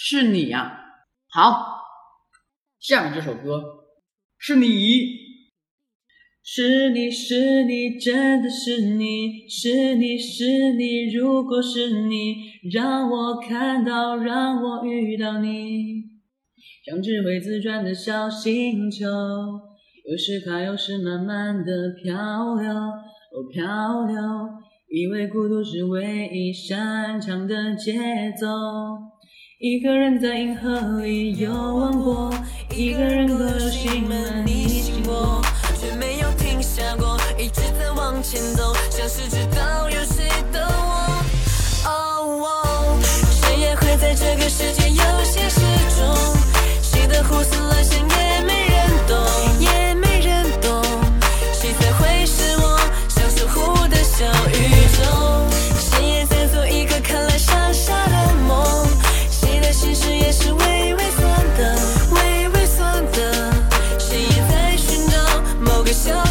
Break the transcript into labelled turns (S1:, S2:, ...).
S1: 是你呀。好，下面这首歌是你。
S2: 是你是你，真的是你，是你是你，如果是你，让我看到，让我遇到你，像只会自转的小星球，有时快，有时慢慢的漂流，哦漂流，以为孤独是唯一擅长的节奏，一个人在银河里游玩过，一个人都有心了你醒过。却没有停下过，一直在往前走，像是知道。yourself